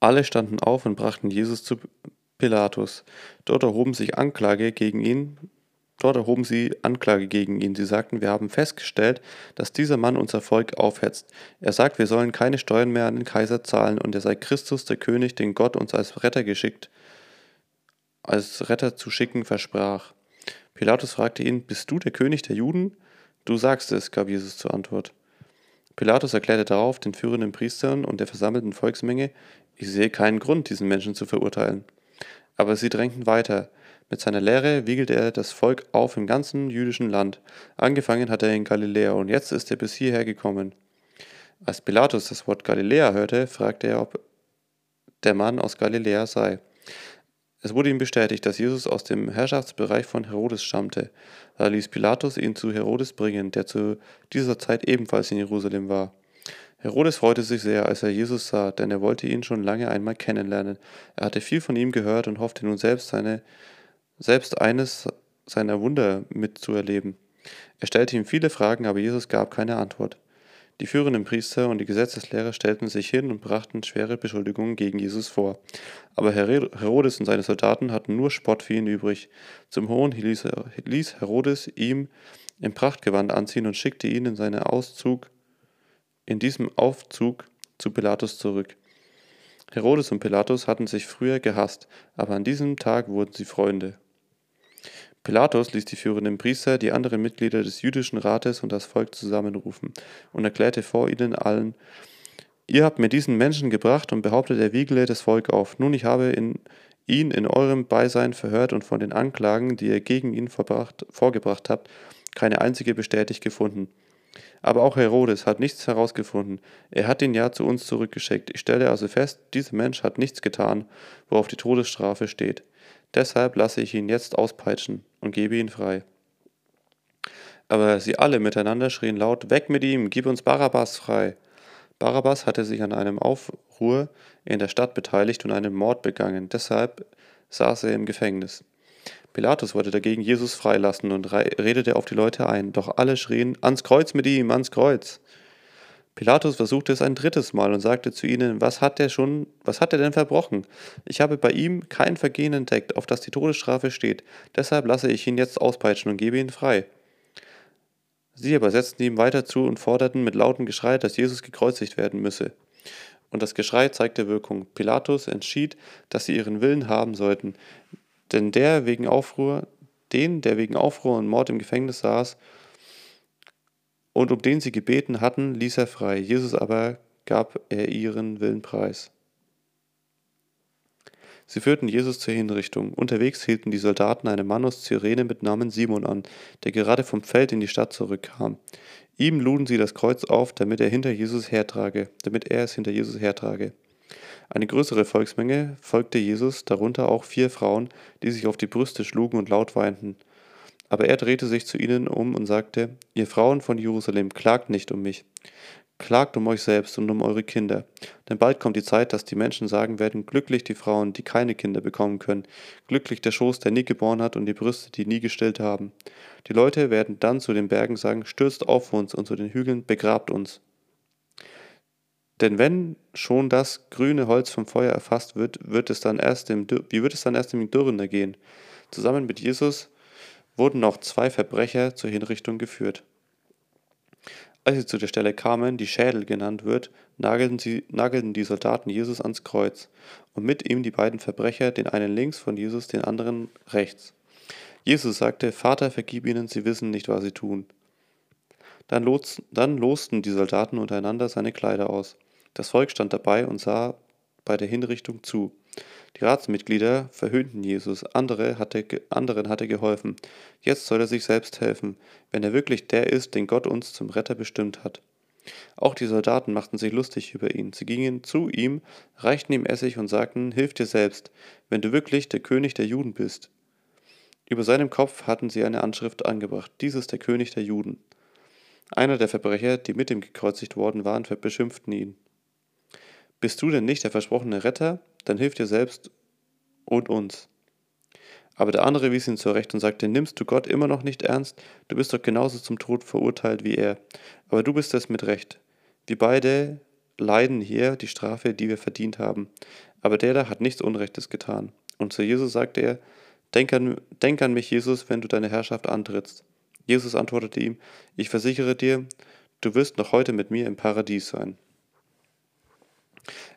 Alle standen auf und brachten Jesus zu Pilatus. Dort erhoben sich Anklage gegen ihn. Dort erhoben sie Anklage gegen ihn. Sie sagten, wir haben festgestellt, dass dieser Mann unser Volk aufhetzt. Er sagt, wir sollen keine Steuern mehr an den Kaiser zahlen und er sei Christus, der König, den Gott uns als Retter geschickt, als Retter zu schicken versprach. Pilatus fragte ihn, bist du der König der Juden? Du sagst es, gab Jesus zur Antwort. Pilatus erklärte darauf den führenden Priestern und der versammelten Volksmenge, ich sehe keinen Grund, diesen Menschen zu verurteilen. Aber sie drängten weiter. Mit seiner Lehre wiegelte er das Volk auf im ganzen jüdischen Land. Angefangen hat er in Galiläa und jetzt ist er bis hierher gekommen. Als Pilatus das Wort Galiläa hörte, fragte er, ob der Mann aus Galiläa sei. Es wurde ihm bestätigt, dass Jesus aus dem Herrschaftsbereich von Herodes stammte. Da ließ Pilatus ihn zu Herodes bringen, der zu dieser Zeit ebenfalls in Jerusalem war. Herodes freute sich sehr, als er Jesus sah, denn er wollte ihn schon lange einmal kennenlernen. Er hatte viel von ihm gehört und hoffte nun selbst, seine, selbst eines seiner Wunder mitzuerleben. Er stellte ihm viele Fragen, aber Jesus gab keine Antwort. Die führenden Priester und die Gesetzeslehrer stellten sich hin und brachten schwere Beschuldigungen gegen Jesus vor. Aber Herodes und seine Soldaten hatten nur Spott für ihn übrig. Zum Hohn ließ Herodes ihm im Prachtgewand anziehen und schickte ihn in seinen Auszug, in diesem Aufzug zu Pilatus zurück. Herodes und Pilatus hatten sich früher gehasst, aber an diesem Tag wurden sie Freunde. Pilatus ließ die führenden Priester, die anderen Mitglieder des jüdischen Rates und das Volk zusammenrufen und erklärte vor ihnen allen, Ihr habt mir diesen Menschen gebracht und behauptet, er wiegele das Volk auf. Nun, ich habe in, ihn in eurem Beisein verhört und von den Anklagen, die ihr gegen ihn vorgebracht habt, keine einzige bestätigt gefunden. Aber auch Herodes hat nichts herausgefunden. Er hat ihn ja zu uns zurückgeschickt. Ich stelle also fest, dieser Mensch hat nichts getan, worauf die Todesstrafe steht. Deshalb lasse ich ihn jetzt auspeitschen und gebe ihn frei. Aber sie alle miteinander schrien laut, Weg mit ihm, gib uns Barabbas frei. Barabbas hatte sich an einem Aufruhr in der Stadt beteiligt und einen Mord begangen, deshalb saß er im Gefängnis. Pilatus wollte dagegen Jesus freilassen und redete auf die Leute ein, doch alle schrien, ans Kreuz mit ihm, ans Kreuz. Pilatus versuchte es ein drittes Mal und sagte zu ihnen, was hat er schon, was hat er denn verbrochen? Ich habe bei ihm kein Vergehen entdeckt, auf das die Todesstrafe steht, deshalb lasse ich ihn jetzt auspeitschen und gebe ihn frei. Sie aber setzten ihm weiter zu und forderten mit lautem Geschrei, dass Jesus gekreuzigt werden müsse. Und das Geschrei zeigte Wirkung. Pilatus entschied, dass sie ihren Willen haben sollten, denn der wegen Aufruhr, den, der wegen Aufruhr und Mord im Gefängnis saß, und um den sie gebeten hatten, ließ er frei. Jesus aber gab er ihren Willen preis. Sie führten Jesus zur Hinrichtung. Unterwegs hielten die Soldaten einen Mann aus Cyrene mit Namen Simon an, der gerade vom Feld in die Stadt zurückkam. Ihm luden sie das Kreuz auf, damit er hinter Jesus hertrage, damit er es hinter Jesus hertrage. Eine größere Volksmenge folgte Jesus, darunter auch vier Frauen, die sich auf die Brüste schlugen und laut weinten. Aber er drehte sich zu ihnen um und sagte, Ihr Frauen von Jerusalem, klagt nicht um mich, klagt um euch selbst und um eure Kinder. Denn bald kommt die Zeit, dass die Menschen sagen werden, glücklich die Frauen, die keine Kinder bekommen können, glücklich der Schoß, der nie geboren hat und die Brüste, die nie gestillt haben. Die Leute werden dann zu den Bergen sagen, stürzt auf uns und zu den Hügeln, begrabt uns. Denn wenn schon das grüne Holz vom Feuer erfasst wird, wird es dann erst im, wie wird es dann erst im Dürren ergehen? Zusammen mit Jesus wurden noch zwei Verbrecher zur Hinrichtung geführt. Als sie zu der Stelle kamen, die Schädel genannt wird, nagelten, sie, nagelten die Soldaten Jesus ans Kreuz und mit ihm die beiden Verbrecher, den einen links von Jesus, den anderen rechts. Jesus sagte, Vater, vergib ihnen, sie wissen nicht, was sie tun. Dann, los, dann losten die Soldaten untereinander seine Kleider aus. Das Volk stand dabei und sah bei der Hinrichtung zu. Die Ratsmitglieder verhöhnten Jesus, andere hatte, anderen hatte geholfen. Jetzt soll er sich selbst helfen, wenn er wirklich der ist, den Gott uns zum Retter bestimmt hat. Auch die Soldaten machten sich lustig über ihn. Sie gingen zu ihm, reichten ihm Essig und sagten, Hilf dir selbst, wenn du wirklich der König der Juden bist. Über seinem Kopf hatten sie eine Anschrift angebracht, dies ist der König der Juden. Einer der Verbrecher, die mit ihm gekreuzigt worden waren, beschimpften ihn. Bist du denn nicht der versprochene Retter? Dann hilf dir selbst und uns. Aber der andere wies ihn zurecht und sagte, nimmst du Gott immer noch nicht ernst? Du bist doch genauso zum Tod verurteilt wie er. Aber du bist es mit Recht. Wir beide leiden hier die Strafe, die wir verdient haben. Aber der da hat nichts Unrechtes getan. Und zu Jesus sagte er, denk an, denk an mich, Jesus, wenn du deine Herrschaft antrittst. Jesus antwortete ihm, ich versichere dir, du wirst noch heute mit mir im Paradies sein.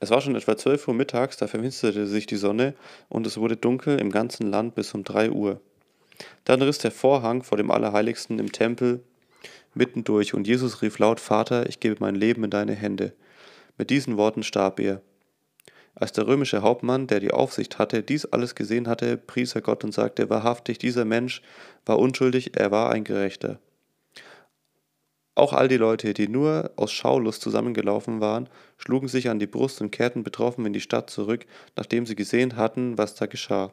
Es war schon etwa 12 Uhr mittags, da verfinsterte sich die Sonne und es wurde dunkel im ganzen Land bis um 3 Uhr. Dann riss der Vorhang vor dem Allerheiligsten im Tempel mitten durch und Jesus rief laut, Vater, ich gebe mein Leben in deine Hände. Mit diesen Worten starb er. Als der römische Hauptmann, der die Aufsicht hatte, dies alles gesehen hatte, pries er Gott und sagte, wahrhaftig, dieser Mensch war unschuldig, er war ein Gerechter. Auch all die Leute, die nur aus Schaulust zusammengelaufen waren, schlugen sich an die Brust und kehrten betroffen in die Stadt zurück, nachdem sie gesehen hatten, was da geschah.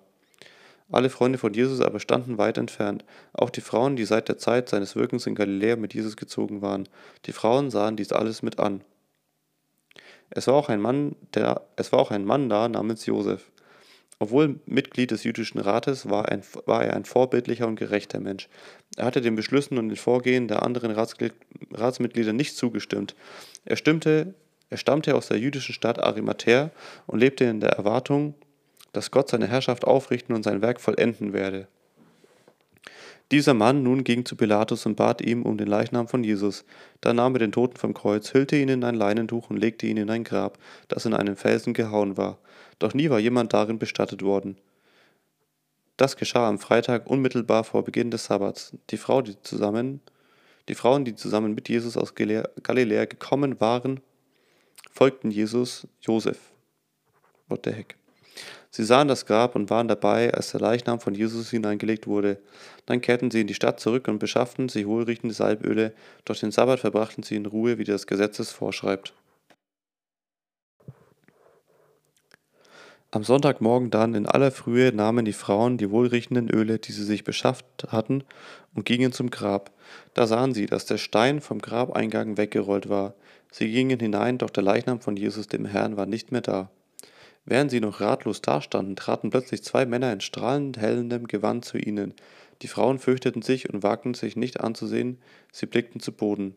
Alle Freunde von Jesus aber standen weit entfernt, auch die Frauen, die seit der Zeit seines Wirkens in Galiläa mit Jesus gezogen waren. Die Frauen sahen dies alles mit an. Es war auch ein Mann, der, es war auch ein Mann da namens Josef. Obwohl Mitglied des jüdischen Rates war, ein, war, er ein vorbildlicher und gerechter Mensch. Er hatte den Beschlüssen und den Vorgehen der anderen Ratsmitglieder nicht zugestimmt. Er, stimmte, er stammte aus der jüdischen Stadt Arimathea und lebte in der Erwartung, dass Gott seine Herrschaft aufrichten und sein Werk vollenden werde. Dieser Mann nun ging zu Pilatus und bat ihm um den Leichnam von Jesus. Da nahm er den Toten vom Kreuz, hüllte ihn in ein Leinentuch und legte ihn in ein Grab, das in einen Felsen gehauen war. Doch nie war jemand darin bestattet worden. Das geschah am Freitag unmittelbar vor Beginn des Sabbats. Die, Frau, die, zusammen, die Frauen, die zusammen mit Jesus aus Galiläa gekommen waren, folgten Jesus Josef. What the heck? Sie sahen das Grab und waren dabei, als der Leichnam von Jesus hineingelegt wurde. Dann kehrten sie in die Stadt zurück und beschafften sich wohlriechende Salböle, doch den Sabbat verbrachten sie in Ruhe, wie das Gesetz es vorschreibt. Am Sonntagmorgen dann in aller Frühe nahmen die Frauen die wohlriechenden Öle, die sie sich beschafft hatten, und gingen zum Grab. Da sahen sie, dass der Stein vom Grabeingang weggerollt war. Sie gingen hinein, doch der Leichnam von Jesus dem Herrn war nicht mehr da. Während sie noch ratlos dastanden, traten plötzlich zwei Männer in strahlend hellendem Gewand zu ihnen. Die Frauen fürchteten sich und wagten sich nicht anzusehen, sie blickten zu Boden.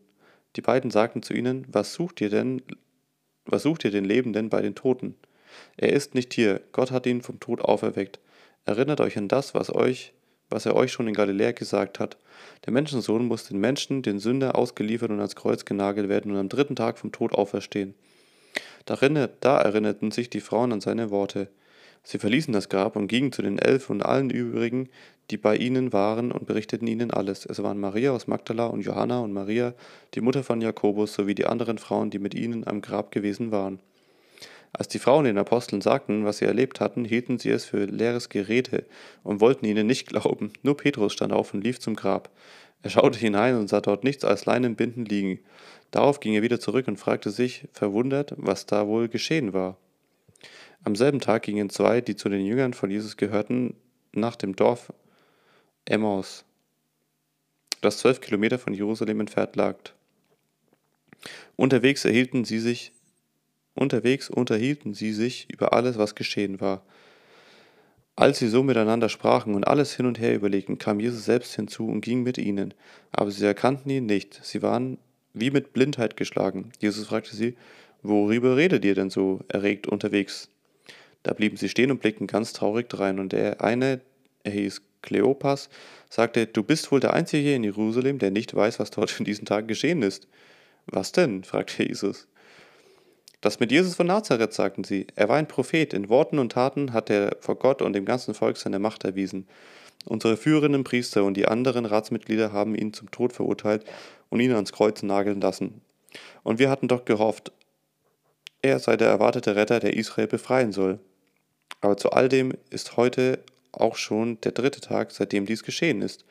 Die beiden sagten zu ihnen, was sucht ihr denn, was sucht ihr den Lebenden bei den Toten? Er ist nicht hier, Gott hat ihn vom Tod auferweckt. Erinnert euch an das, was euch, was er euch schon in Galiläa gesagt hat. Der Menschensohn muss den Menschen, den Sünder, ausgeliefert und ans Kreuz genagelt werden und am dritten Tag vom Tod auferstehen. Da erinnerten sich die Frauen an seine Worte. Sie verließen das Grab und gingen zu den Elf und allen übrigen, die bei ihnen waren, und berichteten ihnen alles. Es waren Maria aus Magdala und Johanna und Maria, die Mutter von Jakobus, sowie die anderen Frauen, die mit ihnen am Grab gewesen waren. Als die Frauen den Aposteln sagten, was sie erlebt hatten, hielten sie es für leeres Gerede und wollten ihnen nicht glauben. Nur Petrus stand auf und lief zum Grab. Er schaute hinein und sah dort nichts als Leinenbinden liegen. Darauf ging er wieder zurück und fragte sich, verwundert, was da wohl geschehen war. Am selben Tag gingen zwei, die zu den Jüngern von Jesus gehörten, nach dem Dorf Emmaus, das zwölf Kilometer von Jerusalem entfernt lag. Unterwegs erhielten sie sich, unterwegs unterhielten sie sich über alles, was geschehen war. Als sie so miteinander sprachen und alles hin und her überlegten, kam Jesus selbst hinzu und ging mit ihnen. Aber sie erkannten ihn nicht. Sie waren wie mit Blindheit geschlagen. Jesus fragte sie, worüber redet ihr denn so erregt unterwegs? Da blieben sie stehen und blickten ganz traurig drein, und der eine, er hieß Kleopas, sagte, du bist wohl der Einzige hier in Jerusalem, der nicht weiß, was dort in diesen Tagen geschehen ist. Was denn? fragte Jesus. Das mit Jesus von Nazareth, sagten sie. Er war ein Prophet. In Worten und Taten hat er vor Gott und dem ganzen Volk seine Macht erwiesen. Unsere führenden Priester und die anderen Ratsmitglieder haben ihn zum Tod verurteilt und ihn ans Kreuz nageln lassen. Und wir hatten doch gehofft, er sei der erwartete Retter, der Israel befreien soll. Aber zu all dem ist heute auch schon der dritte Tag, seitdem dies geschehen ist.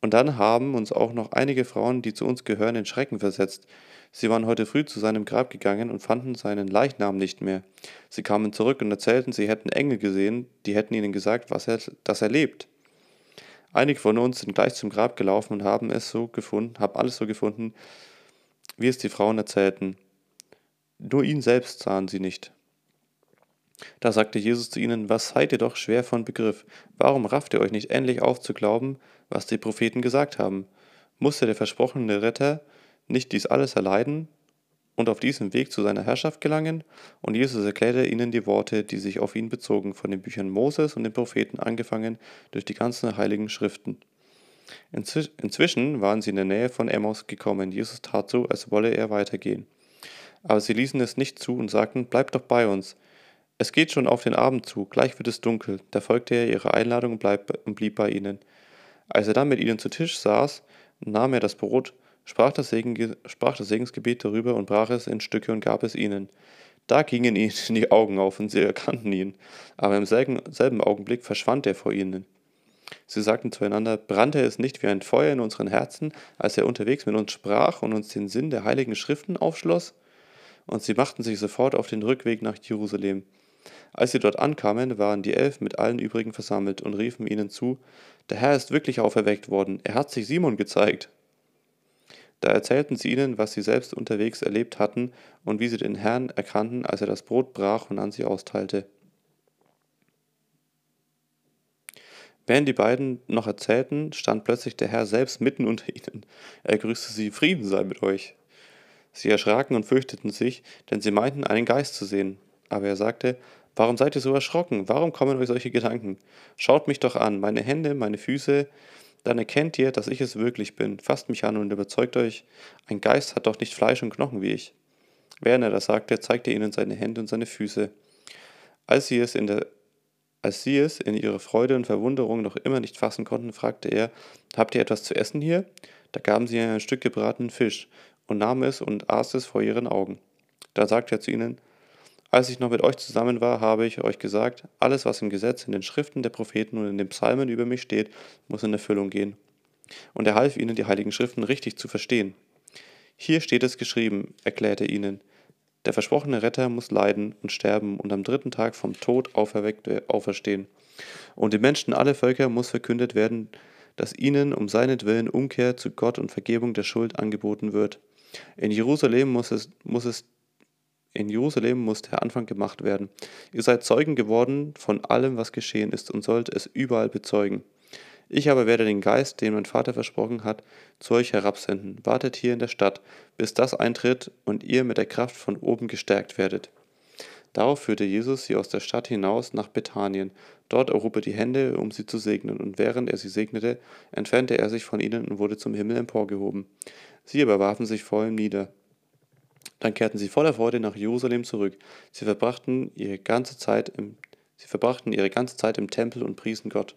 Und dann haben uns auch noch einige Frauen, die zu uns gehören, in Schrecken versetzt. Sie waren heute früh zu seinem Grab gegangen und fanden seinen Leichnam nicht mehr. Sie kamen zurück und erzählten, sie hätten Engel gesehen, die hätten ihnen gesagt, was er, dass er lebt. Einige von uns sind gleich zum Grab gelaufen und haben es so gefunden, haben alles so gefunden, wie es die Frauen erzählten. Nur ihn selbst sahen sie nicht. Da sagte Jesus zu ihnen, was seid ihr doch schwer von Begriff? Warum rafft ihr euch nicht endlich auf zu glauben, was die Propheten gesagt haben? Musste der versprochene Retter nicht dies alles erleiden und auf diesem Weg zu seiner Herrschaft gelangen, und Jesus erklärte ihnen die Worte, die sich auf ihn bezogen, von den Büchern Moses und den Propheten angefangen durch die ganzen heiligen Schriften. Inzwischen waren sie in der Nähe von Emmaus gekommen. Jesus tat so, als wolle er weitergehen. Aber sie ließen es nicht zu und sagten, Bleibt doch bei uns. Es geht schon auf den Abend zu, gleich wird es dunkel. Da folgte er ihrer Einladung bleib, und blieb bei ihnen. Als er dann mit ihnen zu Tisch saß, nahm er das Brot, sprach das, Segen, sprach das Segensgebet darüber und brach es in Stücke und gab es ihnen. Da gingen ihnen die Augen auf und sie erkannten ihn, aber im selben, Augenblick verschwand er vor ihnen. Sie sagten zueinander, brannte es nicht wie ein Feuer in unseren Herzen, als er unterwegs mit uns sprach und uns den Sinn der heiligen Schriften aufschloss? Und sie machten sich sofort auf den Rückweg nach Jerusalem. Als sie dort ankamen, waren die Elf mit allen übrigen versammelt und riefen ihnen zu, der Herr ist wirklich auferweckt worden, er hat sich Simon gezeigt. Da erzählten sie ihnen, was sie selbst unterwegs erlebt hatten und wie sie den Herrn erkannten, als er das Brot brach und an sie austeilte. Während die beiden noch erzählten, stand plötzlich der Herr selbst mitten unter ihnen. Er grüßte sie, Frieden sei mit euch. Sie erschraken und fürchteten sich, denn sie meinten, einen Geist zu sehen. Aber er sagte, Warum seid ihr so erschrocken? Warum kommen euch solche Gedanken? Schaut mich doch an, meine Hände, meine Füße, dann erkennt ihr, dass ich es wirklich bin. Fasst mich an und überzeugt euch, ein Geist hat doch nicht Fleisch und Knochen wie ich. Während er das sagte, zeigte er ihnen seine Hände und seine Füße. Als sie es in der als sie es in ihrer Freude und Verwunderung noch immer nicht fassen konnten, fragte er, Habt ihr etwas zu essen hier? Da gaben sie ein Stück gebratenen Fisch und nahm es und aß es vor ihren Augen. Da sagte er zu ihnen, Als ich noch mit euch zusammen war, habe ich euch gesagt, alles, was im Gesetz, in den Schriften der Propheten und in den Psalmen über mich steht, muss in Erfüllung gehen. Und er half ihnen, die heiligen Schriften richtig zu verstehen. Hier steht es geschrieben, erklärte ihnen, der versprochene Retter muss leiden und sterben und am dritten Tag vom Tod auferweckt auferstehen. Und den Menschen aller Völker muss verkündet werden, dass ihnen um seinetwillen Umkehr zu Gott und Vergebung der Schuld angeboten wird. In Jerusalem muss es, muss es in Jerusalem muss der Anfang gemacht werden. Ihr seid Zeugen geworden von allem, was geschehen ist und sollt es überall bezeugen. Ich aber werde den Geist, den mein Vater versprochen hat, zu euch herabsenden. Wartet hier in der Stadt, bis das eintritt und ihr mit der Kraft von oben gestärkt werdet. Darauf führte Jesus sie aus der Stadt hinaus nach Bethanien. Dort erhob er die Hände, um sie zu segnen, und während er sie segnete, entfernte er sich von ihnen und wurde zum Himmel emporgehoben. Sie aber warfen sich vor ihm nieder. Dann kehrten sie voller Freude nach Jerusalem zurück. Sie verbrachten ihre ganze Zeit im, sie verbrachten ihre ganze Zeit im Tempel und priesen Gott.